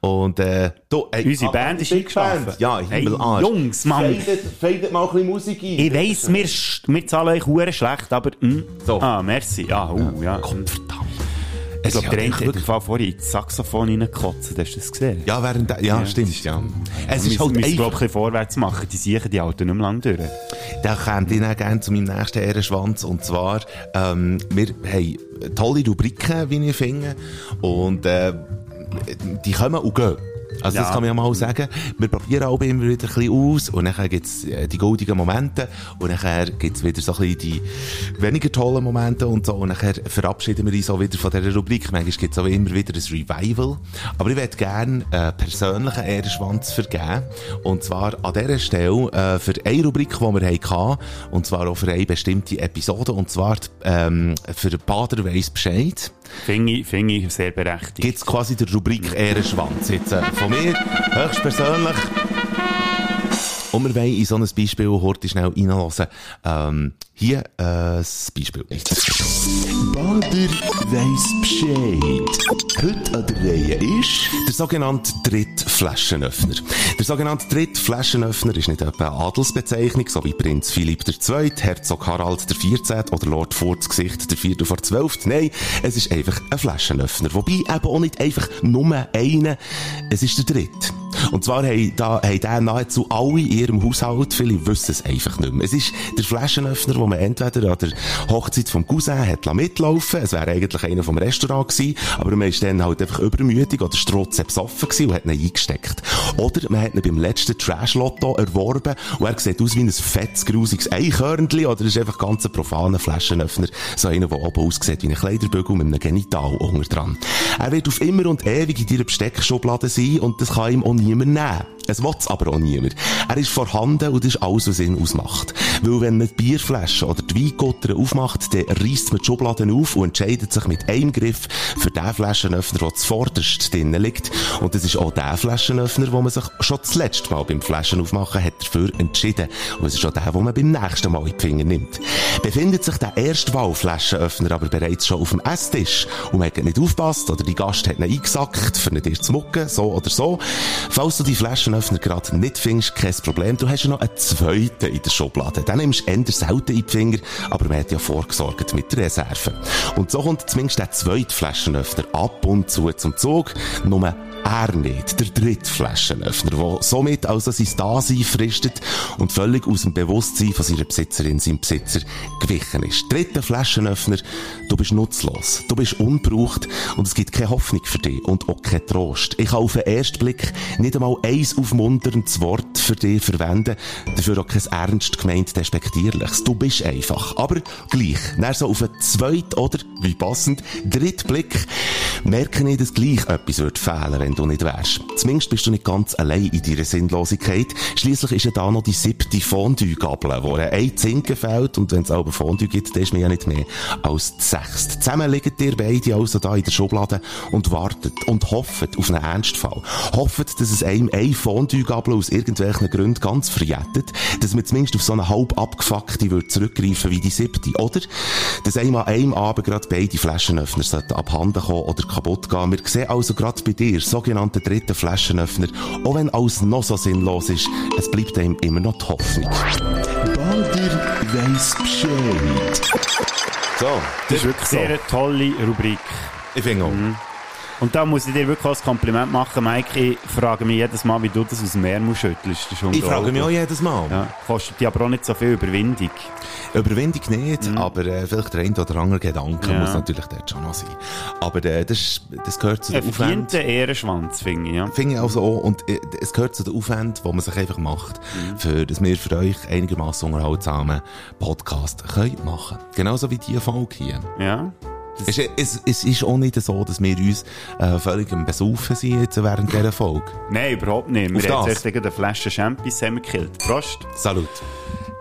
Und, äh, du, ey, Unsere ah, Band ist eingeschlafen. Ja, Hey, Himmelarsch. Jungs, Mann. Fadet, fadet mal ein bisschen Musik ein. Ich weiss, wir, wir zahlen euch schlecht, aber... Mm. So. Ah, merci. Ah, uh, ja. Verdammt. Ich glaube, der ja eine wirklich- hat Fall vorhin ins Saxophon reingekotzt. Hast du das gesehen? Ja, während, der- ja, stimmt, ja. Es ist halt müssen, einfach, glaube ich, vorwärts machen. Die siechen die Alten nicht mehr lang durch. Da kommt ich dann gerne zu meinem nächsten Ehrenschwanz. Und zwar, ähm, wir haben tolle Rubriken, wie ich finde. Und, äh, die kommen und gehen. Also, das Ja. kann man ja mal sagen. Wir probieren auch immer wieder ein bisschen aus. Und dann gibt's äh, die goldigen Momente. Und dann gibt's wieder so ein bisschen die weniger tollen Momente und so. Und dann verabschieden wir uns auch wieder von dieser Rubrik. Manchmal gibt's auch immer wieder ein Revival. Aber ich würde gerne äh, persönlichen Ehrenschwanz vergeben. Und zwar an dieser Stelle äh, für eine Rubrik, die wir hatten. Und zwar auch für eine bestimmte Episode. Und zwar ähm, für Bader weiss Bescheid. Finde ich, finde ich sehr berechtigt. Gibt's quasi der Rubrik Ehrenschwanz. Jetzt äh, von mir, höchstpersönlich. Und wir wollen in so ein Beispiel heute schnell reinhören. Ähm, hier äh, das Beispiel. Bader weiss Bescheid. Heute an der Reihe ist... Der sogenannte Drittflaschenöffner. Der sogenannte Drittflaschenöffner ist nicht etwa eine Adelsbezeichnung, so wie Prinz Philipp II., Herzog Harald XIV. oder Lord Furzgesicht der Viertel vor Zwölft. Nein, es ist einfach ein Flaschenöffner. Wobei eben auch nicht einfach nur einer, es ist der Dritte. Und zwar haben, da, haben da nahezu alle in ihrem Haushalt, viele wissen es einfach nicht mehr. Es ist der Flaschenöffner, den man entweder an der Hochzeit vom Cousin hat mitlaufen Es wäre eigentlich einer vom Restaurant gewesen, aber man ist dann halt einfach übermütig oder strotzend besoffen gewesen und hat ihn eingesteckt. Oder man hat ihn beim letzten Trash-Lotto erworben und er sieht aus wie ein fettes, grusiges Eichhörnchen oder ist einfach ganz ein profaner Flaschenöffner. So einer, der oben aussieht wie ein Kleiderbügel mit einem Genital unten dran. Er wird auf immer und ewig in deiner Besteckschublade sein und das kann ihm niemand nehmen. Es will es aber auch niemand. Er ist vorhanden und das ist alles, was ihn ausmacht. Weil wenn man die Bierflaschen oder die Weingutter aufmacht, dann reisst man die Schubladen auf und entscheidet sich mit einem Griff für den Flaschenöffner, der zuvorderst drinnen liegt. Und das ist auch der Flaschenöffner, wo man sich schon das letzte Mal beim Flaschenaufmachen hat dafür entschieden. Und es ist auch der, den man beim nächsten Mal in die Finger nimmt. Befindet sich der erste Flaschenöffner aber bereits schon auf dem Esstisch und man hat nicht aufgepasst oder die Gast hat ihn eingesackt, für ihn zu mucken, so oder so. Falls du die Flaschenöffner gerade nicht findest, kein Problem, du hast ja noch einen zweiten in der Schublade. Den nimmst du eher selten in die Finger, aber man hat ja vorgesorgt mit der Reserve. Und so kommt zumindest der zweite Flaschenöffner ab und zu zum Zug, nur Er nicht, der dritte Flaschenöffner, der somit also sein Dasein fristet und völlig aus dem Bewusstsein von seiner Besitzerin, seinem Besitzer, gewichen ist. Dritter Flaschenöffner, du bist nutzlos, du bist unbraucht und es gibt keine Hoffnung für dich und auch keinen Trost. Ich kann auf den ersten Blick nicht einmal eins aufmunterndes Wort für dich verwenden, dafür auch kein ernst gemeint despektierliches. Du bist einfach. Aber gleich, dann so auf einen zweiten oder, wie passend, dritten Blick, merke ich, dass gleich etwas wird fehlen, wenn du nicht wärst. Zumindest bist du nicht ganz allein in deiner Sinnlosigkeit. Schliesslich ist ja da noch die siebte Fondue-Gabel, wo ein Zinken fehlt und wenn es aber Fondue gibt, dann ist mir ja nicht mehr als die sechste. Zusammen liegen ihr beide also da in der Schublade und wartet und hofft auf einen Ernstfall. Hofft, dass es einem eine Fondue-Gabel aus irgendwelchen Gründen ganz verjettet, dass man zumindest auf so eine halb abgefuckte würde zurückgreifen wie die siebte. Oder, dass einem an einem Abend gerade beide Flaschenöffner abhanden kommen oder kaputt gehen. Wir sehen also gerade bei dir, sogenannten dritten Flaschenöffner, auch wenn alles noch so sinnlos ist, es bleibt einem immer noch die Hoffnung. Balder weiss Bescheid. So, Das ist wirklich sehr eine tolle Rubrik. Ich finde auch. Und da muss ich dir wirklich auch ein Kompliment machen, Mike. Ich frage mich jedes Mal, wie du das aus dem Ärmel schüttelst. Ich frage mich auch jedes Mal. Ja, kostet dir aber auch nicht so viel Überwindung. Überwindung nicht, aber äh, vielleicht der ein oder andere Gedanke Ja. muss natürlich dort schon noch sein. Aber äh, das, das gehört zu Ein den Aufwänden. verdienter Ehrenschwanz, finde ich. Ja. Finde ich also auch. Und äh, es gehört zu den Aufwänden, die man sich einfach macht, für, dass wir für euch einigermaßen unterhaltsamen Podcast können machen Genauso wie diese Folge hier. Ja. Es, es, es ist auch nicht so, dass wir uns äh, völlig am Besaufen sind jetzt während dieser Folge. Nein, überhaupt nicht. Auf Wir haben das? jetzt echt eine Flasche wir gekillt. Prost. Salut.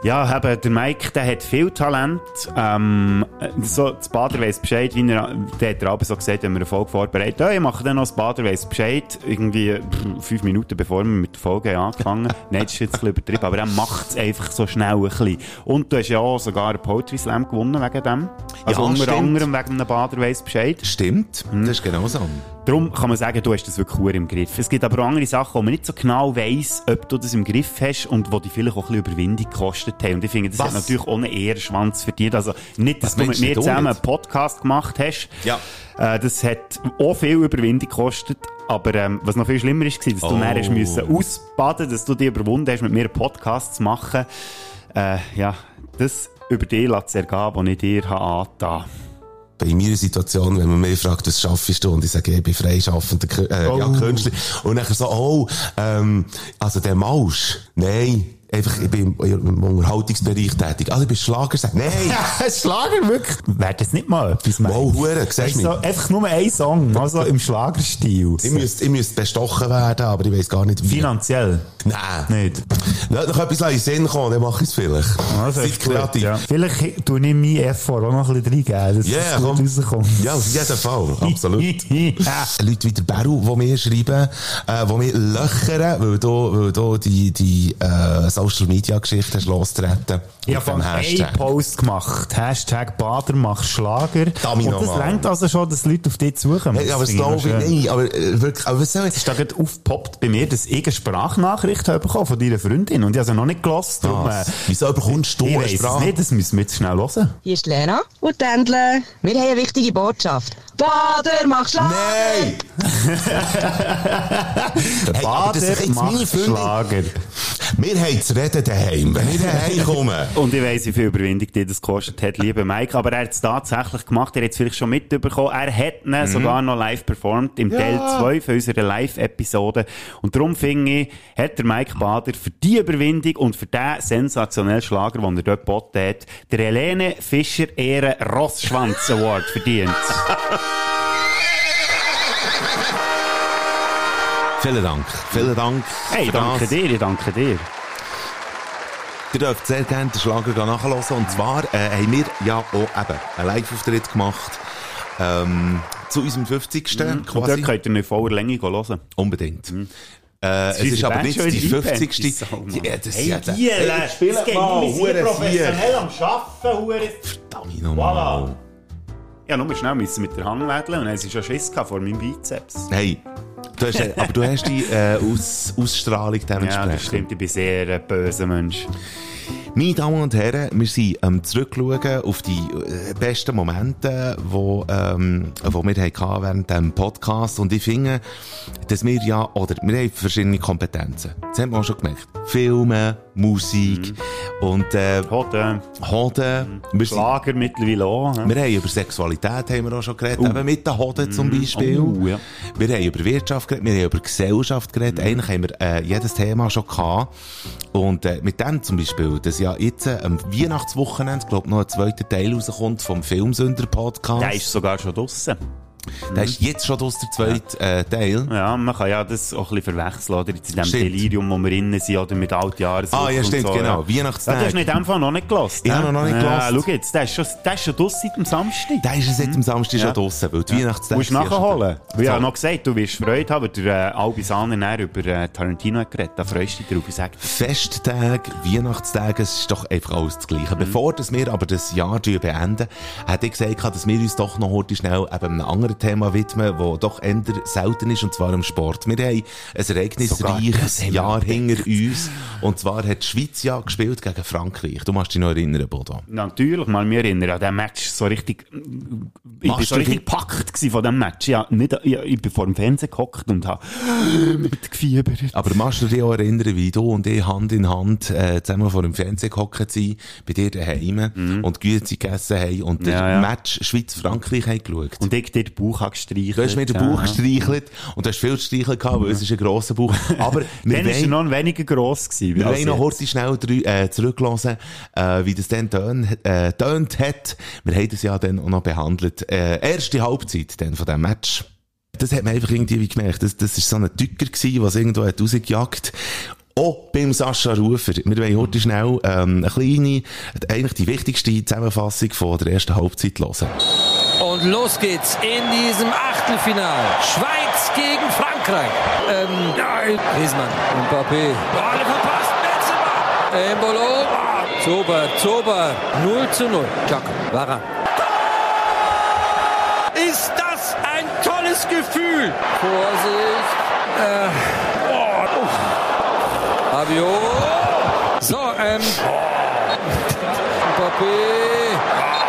Ja, eben, der Mike, der hat viel Talent. Ähm, so, das Bader weiss Bescheid, wie er, der hat er aber so gesagt, wenn wir eine Folge vorbereitet ja, ich mache dann noch das Bader weiss Bescheid, irgendwie pff, fünf Minuten bevor wir mit der Folge haben angefangen (laughs) Nein, das ist jetzt ein bisschen übertrieben, aber er macht es einfach so schnell ein bisschen. Und du hast ja auch sogar einen Poetry Slam gewonnen wegen dem. Also Ja, unter stimmt. anderem wegen einem Bader weiss Bescheid. Stimmt, das ist genau so. Darum kann man sagen, du hast das wirklich gut im Griff. Es gibt aber auch andere Sachen, wo man nicht so genau weiss, ob du das im Griff hast und wo die vielleicht auch ein bisschen Überwindung gekostet haben. Und ich finde, das Was? hat natürlich einen Ehrenschwanz verdient. Also nicht, dass Was du mit mir du zusammen einen? Podcast gemacht hast. Ja. Äh, das hat auch viel Überwindung gekostet. Aber ähm, was noch viel schlimmer ist, war, dass du Oh. dann hast müssen ausbaden dass du dich überwunden hast, mit mir einen Podcast zu machen. Äh, ja, das über dich lässt es ergehen, was ich dir habe bei meiner Situation, wenn man mich fragt, was schaffst du? Und ich sage, ich bin freischaffender äh, ja, Oh. Künstler. Und dann so, oh, ähm, also der Mausch. Nein. Einfach, ich bin im, Unterhaltungsbereich tätig. Also ich bin Schlagersänger. Nein! Schlager wirklich? Wäre das nicht mal etwas, Mike? Wow, Hure, siehst du so, einfach nur ein Song, also im Schlagerstil. Ich müsste, ich müsste bestochen werden, aber ich weiss gar nicht wie. Finanziell? Nein. Nicht. Lass noch etwas in den Sinn kommen, dann mache ich es vielleicht. Also, Seid kreativ. ja. Vielleicht tue ich meinen Effort auch noch ein bisschen reingeben, dass Ja, es gut komm. rauskommt. Ja, auf jeden Fall. Absolut. Ja. Leute wie der Beru, die mir schreiben, äh, die mir löchern, weil du, weil du die, die, äh, Social Media Geschichte hast lostreten. Ich habe einen Hashtag. Post gemacht. Hashtag Bader macht Schlager. Dummy Und das reicht also schon, dass Leute auf dich zukommen. Hey, aber das glaube ich nicht. Aber, äh, wirklich, aber was soll ich? Es ist da gerade aufgepoppt bei mir, dass ich eine Sprachnachricht habe bekommen von deiner Freundin. Und ich habe sie noch nicht Was? äh, Wieso bekommst du eine es Sprache? nicht, das müssen wir jetzt schnell hören. Hier ist Lena und Tändle. Wir haben eine wichtige Botschaft. Bader macht Schlager! Nein! (laughs) hey, ist jetzt meine macht. Schlager. Wir haben zu reden daheim. Wenn ich daheim (laughs) komme. Und ich weiss, wie viel Überwindung dir das gekostet hat, lieber Mike. Aber er hat es tatsächlich gemacht. Er hat es vielleicht schon mitbekommen. Er hat ihn sogar noch live performt im Teil 2 von unserer Live-Episode. Und darum finde ich, hat der Mike Bader für die Überwindung und für den sensationellen Schlager, den er dort geboten hat, der Helene Fischer Ehren Rossschwanz Award verdient. (laughs) Vielen Dank. Vielen Dank. Hey, danke das. dir, ich danke dir. Ihr dürft sehr gerne den Schlager nachhören. Und zwar äh, haben wir ja auch eben einen Live-Auftritt gemacht. Ähm, zu unserem 50. Mhm. Und quasi. dort könnt ihr in voller Länge hören. Unbedingt. Äh, es ist aber nicht die wieder 50. eingepennt, die. Ja, das Hey, ja, die, Hey, äh, spielt es geht mal, um, wir sind professionell am Arbeiten, hure. Verdammt nochmal. Ja, nur schnell müssen mit der Hand wedeln und dann sie schon Schiss vor meinem Bizeps. Hey, du hast, äh, aber du hast die äh, Aus, Ausstrahlung Ja, dementsprechend. das stimmt, ich bin sehr ein böser Mensch. Meine Damen und Herren, wir sind am Zurückschauen auf die äh, besten Momente, wo, ähm, wo wir hatten während diesem Podcast. Und ich finde, dass wir ja, oder wir haben verschiedene Kompetenzen. Das haben wir auch schon gemerkt. Filme, Musik und äh, Hoden. Hoden. Sind- Schlager mittlerweile auch. ja. wir haben über Sexualität haben wir auch schon geredet, Oh. eben mit den Hoden zum Mm, Beispiel. oh, ja. Wir haben über Wirtschaft geredet, wir haben über Gesellschaft geredet. Mm. Eigentlich haben wir äh, jedes Thema schon gehabt. Und äh, mit dem zum Beispiel, dass ja jetzt äh, am Weihnachtswochenende, glaube noch ein zweiter Teil rauskommt vom Filmsünder-Podcast. Der ist sogar schon draussen. Der ist jetzt schon aus der zweite äh, Teil. Ja, man kann ja das auch ein bisschen verwechseln, oder? Jetzt in dem Stimmt. Delirium, wo wir innen sind, oder mit Altjahres. Ah, ja, stimmt, genau. Ja. Weihnachtstag. Ja, du hast nicht in dem Fall noch nicht gelost. Ich habe noch nicht Ja, gelost. schau jetzt, der ist schon, der ist schon draussen seit dem Samstag. Der ist seit dem Samstag Ja. schon draussen, weil die Ja. Weihnachtstage Musst du ja nachholen. ich So. habe noch gesagt, du wirst Freude haben, weil der äh, Albi Sahner über äh, Tarantino hat geredet. Da freust du dich drauf. Ich sag dir. Festtage, Weihnachtstage, es ist doch einfach alles das Mhm. Gleiche. Bevor dass wir aber das Jahr beenden, hätte ich gesagt, dass wir uns doch noch heute schnell eben einem anderen Thema widmen, das doch eher selten ist, und zwar im Sport. Wir haben ein ereignisreiches das Jahr hinter uns, und zwar hat die Schweiz ja gespielt gegen Frankreich. Du machst dich noch erinnern, Bodo. Natürlich, mal mich erinnern an diesen Match so richtig, ich Machst so richtig gepackt von diesem Match. Ja, nicht, ich, ich bin vor dem Fernseher gehockt und habe mit gefiebert. Aber machst du dich auch erinnern, wie du und ich Hand in Hand äh, zusammen vor dem Fernseher gehockt sind, bei dir daheim und Güte gegessen haben und das Mhm. Ja, ja. Match Schweiz-Frankreich haben geschaut? Und ich den Bauch gestreichelt. Du hast mir den. Bauch gestreichelt und du hast viel Streicheln gehabt, weil es ist ein grosser Bauch. Aber (laughs) wir Dann war er wollen, noch ein weniger gross. Gewesen, wir wollen noch kurz schnell drü- äh, zurücklassen, äh, wie das dann tön, äh, tönt hat. Wir haben das ja dann auch noch behandelt. Äh, erste Halbzeit dann von diesem Match. Das hat man einfach irgendwie wie gemerkt. Das, das ist so ein Tücker gewesen, was irgendwo hat rausgejagt. Auch beim Sascha Rufer. Wir wollen heute schnell ähm, eine kleine, eigentlich die wichtigste Zusammenfassung von der ersten Halbzeit hören. Und los geht's in diesem Achtelfinal. Schweiz gegen Frankreich. Ähm, nein. Griezmann, Mbappé. Alle verpasst, Benzema. Embolo. Zober, Zober. 0 zu 0. Jaco, Varane. Ist das ein tolles Gefühl? Vorsicht. Äh, oh, uff. Rabiot. So, ähm. Mbappé.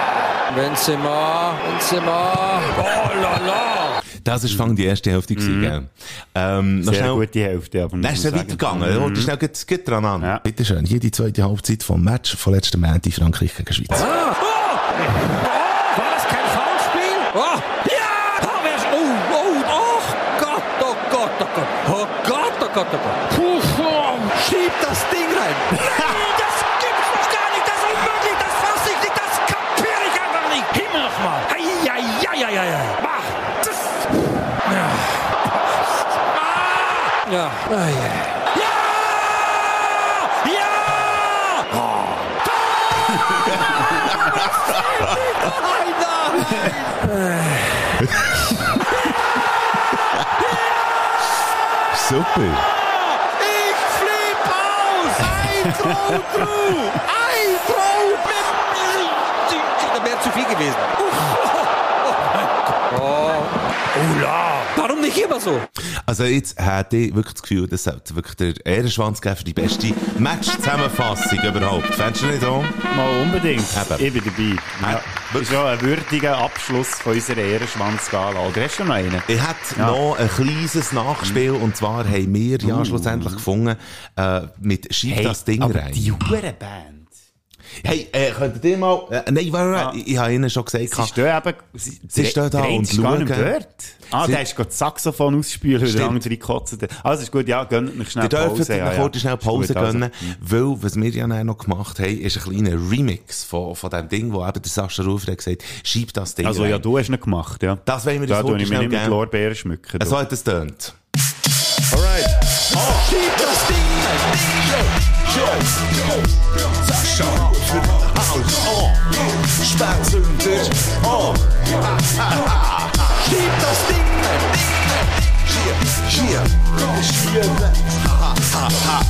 Benzema. Benzema. Oh la la. Das ist fang die erste Hälfte gewesen, gell? Ähm, Mhm. Sehr schnell- gute Hälfte. Aber Dann ist er weitergegangen. Mhm. Und schnell geht, geht dran an. Ja. Bitte schön. Hier die zweite Halbzeit vom Match von letzten Montag Frankreich gegen Schweiz. Ah, oh. War das kein Foulspiel? Oh. Ja! Oh, wer ist, oh, oh, oh Gott, oh Gott, oh Gott. Oh Gott, oh Gott, oh Gott. Puh, oh. Schieb das Ding rein. (laughs) Nein, das Himmel nochmal. Eieieiei. Mach. Das. Ja. Ah. Ja. Ah, ja. Ja! Ja! Oh. (laughs) Super. Ich flipp aus! Ein Throw through! Ein Throw mit... Da wäre zu viel gewesen. Oh, oh la! Warum nicht immer so? Also jetzt hätte ich wirklich das Gefühl, das sollte wirklich der Ehrenschwanz geben für die beste Match-Zusammenfassung überhaupt. Fändest du nicht auch? Mal unbedingt. Eben. Ich bin dabei. Ja. Das ist ja ein würdiger Abschluss von unserer Ehrenschwanzgala. Oder hast du noch einen? Ich hätte Ja. noch ein kleines Nachspiel und zwar haben wir ja schlussendlich gefunden äh, mit Schieb Hey, das Ding aber rein. die Hurenband. Hey, äh, könntet ihr mal... Äh, nein, warte, warte, ich, ich habe ihnen schon gesagt... Sie stehen eben... Sie, Sie stehen da und schauen. dort. Ah, Sie- der ist gerade das Saxophon ausspülen, weil der andere hat. Also ist gut, ja, gönnt mich schnell Ihr dürft Pause. ja, ja, ja, schnell Pause also. gönnen, weil, was wir ja noch gemacht haben, ist ein kleiner Remix von, von dem Ding, wo eben der Sascha Rufer hat gesagt, schieb das Ding Also rein. ja, du hast ihn gemacht, ja. Das wollen wir Da uns tue heute ich mich schnell nicht mit geben. Lorbeeren schmücken. So hat es tönt. Alright. Schieb das Ding Sascha für Oh. Spätzünder. Oh. Schieb das Ding Hier. Hier. Hier. Ha, ha, ha.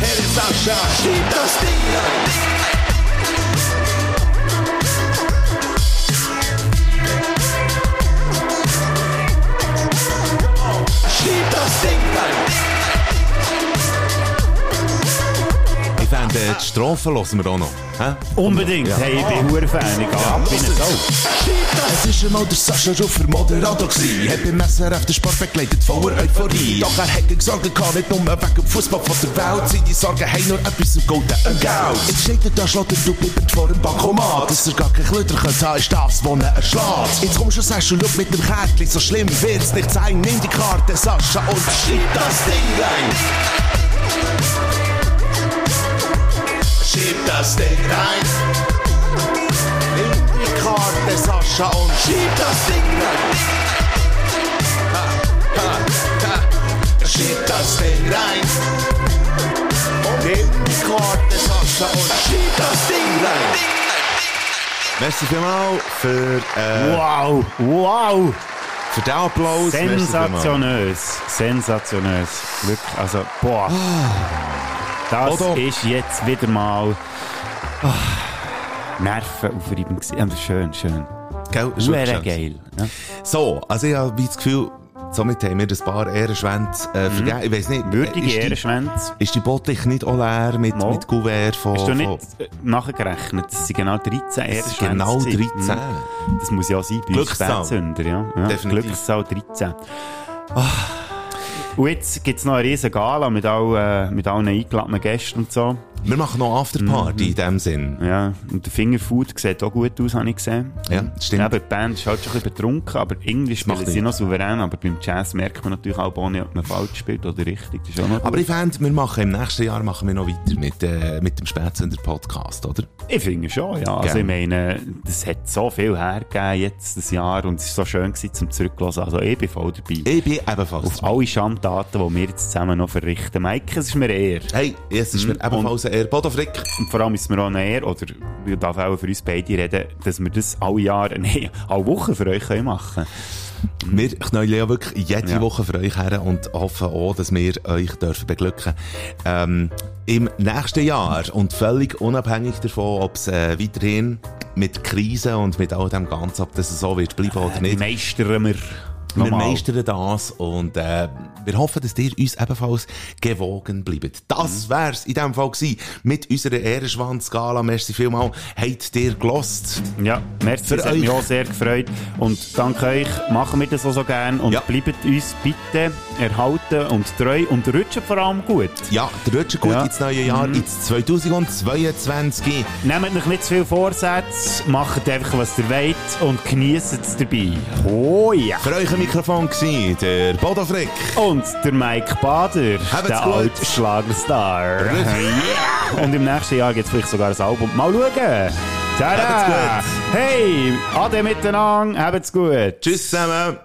Hey, Sascha. Schieb das Ding Schieb das Ding rein! Äh, die Strophe hören wir auch noch. Hä? Unbedingt. Ja. Hey, ich bin hure Fan. Ich gehe ab eine Sau. Es ist einmal der Sascha Ruffer Moderator gsi. Hat beim SRF den Sport begleitet voller Euphorie. Doch er hätte Sorgen gehabt, nicht nur wegen dem Fußball von der Welt. Seine Sorgen haben nur etwas im Golden und Geld. Jetzt steht er da, schlägt er du vor dem Bankomat. Dass er gar kein Klöter könnte haben, ist das, was ihn erschlägt. Jetzt kommst du und sagst, du schau mit dem Kärtchen, so schlimm wird's nicht sein. Nimm die Karte, Sascha, und schieb das Ding rein. Schieb das Ding rein. Nimm die Karte, Sascha, und schieb das Ding rein. Ha, ha, ha. Schieb das Ding rein. Und nimm die Karte, Sascha, und schieb das Ding rein. Merci vielmals für, äh, Wow, wow. für den Applaus. Sensationös. Sensationös. Wirklich, also, boah. Das Oder? ist jetzt wieder mal ah, Nervenaufreibend gewesen. Aber schön, schön. Gell? Geil. Ja. So, also ich habe das Gefühl, somit haben wir ein paar Ehrenschwänze äh, vergeben. Ich weiss nicht. Mhm. Würdige ist die- Ehrenschwänze. Ist die Bottich nicht auch leer mit, Mal. mit Kuvert von... Hast du von nicht äh, nachgerechnet? Das sind genau 13 Das sind Ehrenschwänze. genau gewesen. 13. Mhm. Das muss ja auch sein bei uns. Spätzünder, ja. ja. Definitiv. Glückszahl 13. Ah. Und jetzt gibt es noch eine riesen Gala mit, all, äh, mit allen eingeladenen Gästen und so. Wir machen noch Afterparty Mhm. in dem Sinn. Ja, und der Fingerfood sieht auch gut aus, habe ich gesehen. Ja, stimmt. Eben, die Band ist halt schon ein bisschen betrunken, aber irgendwie spielen macht sie noch souverän. Aber beim Jazz merkt man natürlich auch nicht, ob man falsch spielt oder richtig. Aber ich fände, wir machen im nächsten Jahr machen wir noch weiter mit, äh, mit dem Spätzünder Podcast, oder? Ich finde schon, ja. Also ich meine, das hat so viel hergegeben jetzt das Jahr und es war so schön gewesen, zum zurücklassen. Also ich bin voll dabei. Ich bin ebenfalls Auf alle Schandtaten, die wir jetzt zusammen noch verrichten. Mike, es ist mir eher. Hey, es ist mir Mhm. ebenfalls eine Ehre. Bodo Frick. Und vor allem ist mir auch Ehre, oder ich darf auch für uns beide reden, dass wir das alle Jahre, (laughs) nein, alle Wochen für euch können machen Wir knallen ja wirklich jede Ja. Woche für euch her und hoffen auch, dass wir euch dürfen beglücken ähm, Im nächsten Jahr und völlig unabhängig davon, ob es äh, weiterhin mit Krisen und mit all dem Ganzen, ob das so wird bleiben oder nicht. Meistern wir. Wir Nochmal. meistern das und äh, wir hoffen, dass ihr uns ebenfalls gewogen bleibt. Das wär's in dem Fall gewesen mit unserer Ehrenschwanz-Gala. Merci vielmal. Habt ihr gelost? Ja, merci, Für das hat mich euch. auch sehr gefreut. Und dank euch machen wir das auch so gerne. Und Ja. bleibt uns bitte erhalten und treu und rutscht vor allem gut. Ja, der rutscht gut Ja. ins neue Jahr, Mhm. ins 2022. Nehmt euch nicht zu viel Vorsätze, macht einfach, was ihr wollt und genießt es dabei. Oh ja! Euch am Mikrofon war der Bodo Frick. Und der Mike Bader, Habt's der gut. alte Schlagerstar. Yeah. Und im nächsten Jahr gibt es vielleicht sogar ein Album. Mal schauen! Tada! Habt's gut. Hey, ade miteinander, habt's gut! Tschüss zusammen.